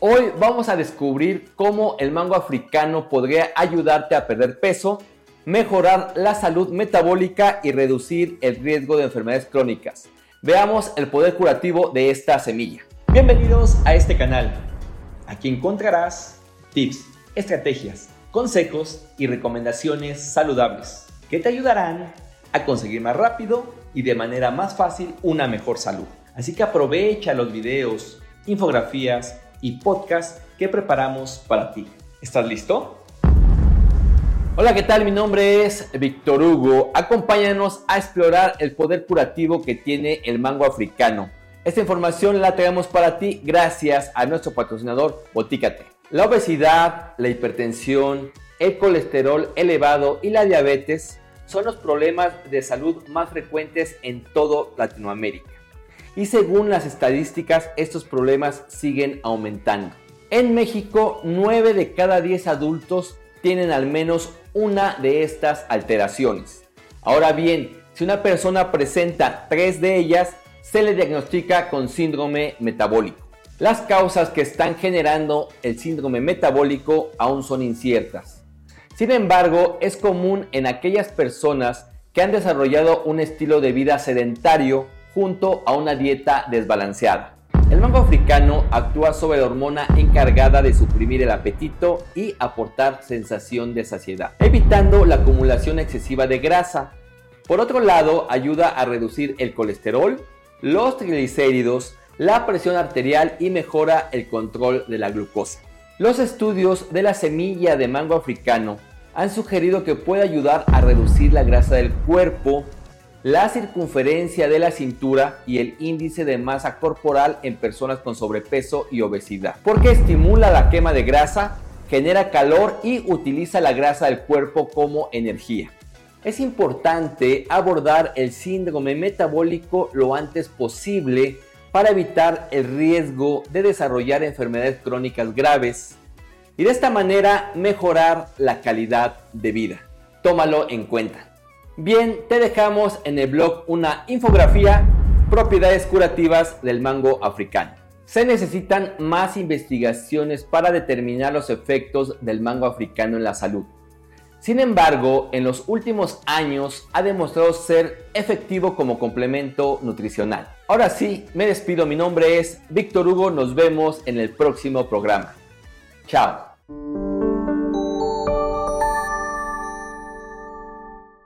Hoy vamos a descubrir cómo el mango africano podría ayudarte a perder peso, mejorar la salud metabólica y reducir el riesgo de enfermedades crónicas. Veamos el poder curativo de esta semilla. Bienvenidos a este canal. Aquí encontrarás tips, estrategias, consejos y recomendaciones saludables que te ayudarán a conseguir más rápido y de manera más fácil una mejor salud. Así que aprovecha los videos, infografías y podcasts que preparamos para ti. ¿Estás listo? Hola, ¿qué tal? Mi nombre es Víctor Hugo. Acompáñanos a explorar el poder curativo que tiene el mango africano. Esta información la traemos para ti gracias a nuestro patrocinador Botícate. La obesidad, la hipertensión, el colesterol elevado y la diabetes son los problemas de salud más frecuentes en todo Latinoamérica. Y según las estadísticas, estos problemas siguen aumentando. En México, 9 de cada 10 adultos tienen al menos una de estas alteraciones. Ahora bien, si una persona presenta tres de ellas, se le diagnostica con síndrome metabólico. Las causas que están generando el síndrome metabólico aún son inciertas. Sin embargo, es común en aquellas personas que han desarrollado un estilo de vida sedentario junto a una dieta desbalanceada. El mango africano actúa sobre la hormona encargada de suprimir el apetito y aportar sensación de saciedad, evitando la acumulación excesiva de grasa. Por otro lado, ayuda a reducir el colesterol, los triglicéridos, la presión arterial y mejora el control de la glucosa. Los estudios de la semilla de mango africano han sugerido que puede ayudar a reducir la grasa del cuerpo, la circunferencia de la cintura y el índice de masa corporal en personas con sobrepeso y obesidad, porque estimula la quema de grasa, genera calor y utiliza la grasa del cuerpo como energía. Es importante abordar el síndrome metabólico lo antes posible para evitar el riesgo de desarrollar enfermedades crónicas graves y de esta manera mejorar la calidad de vida. Tómalo en cuenta. Bien, te dejamos en el blog una infografía propiedades curativas del mango africano. Se necesitan más investigaciones para determinar los efectos del mango africano en la salud. Sin embargo, en los últimos años ha demostrado ser efectivo como complemento nutricional. Ahora sí, me despido, mi nombre es Víctor Hugo, nos vemos en el próximo programa. Chao.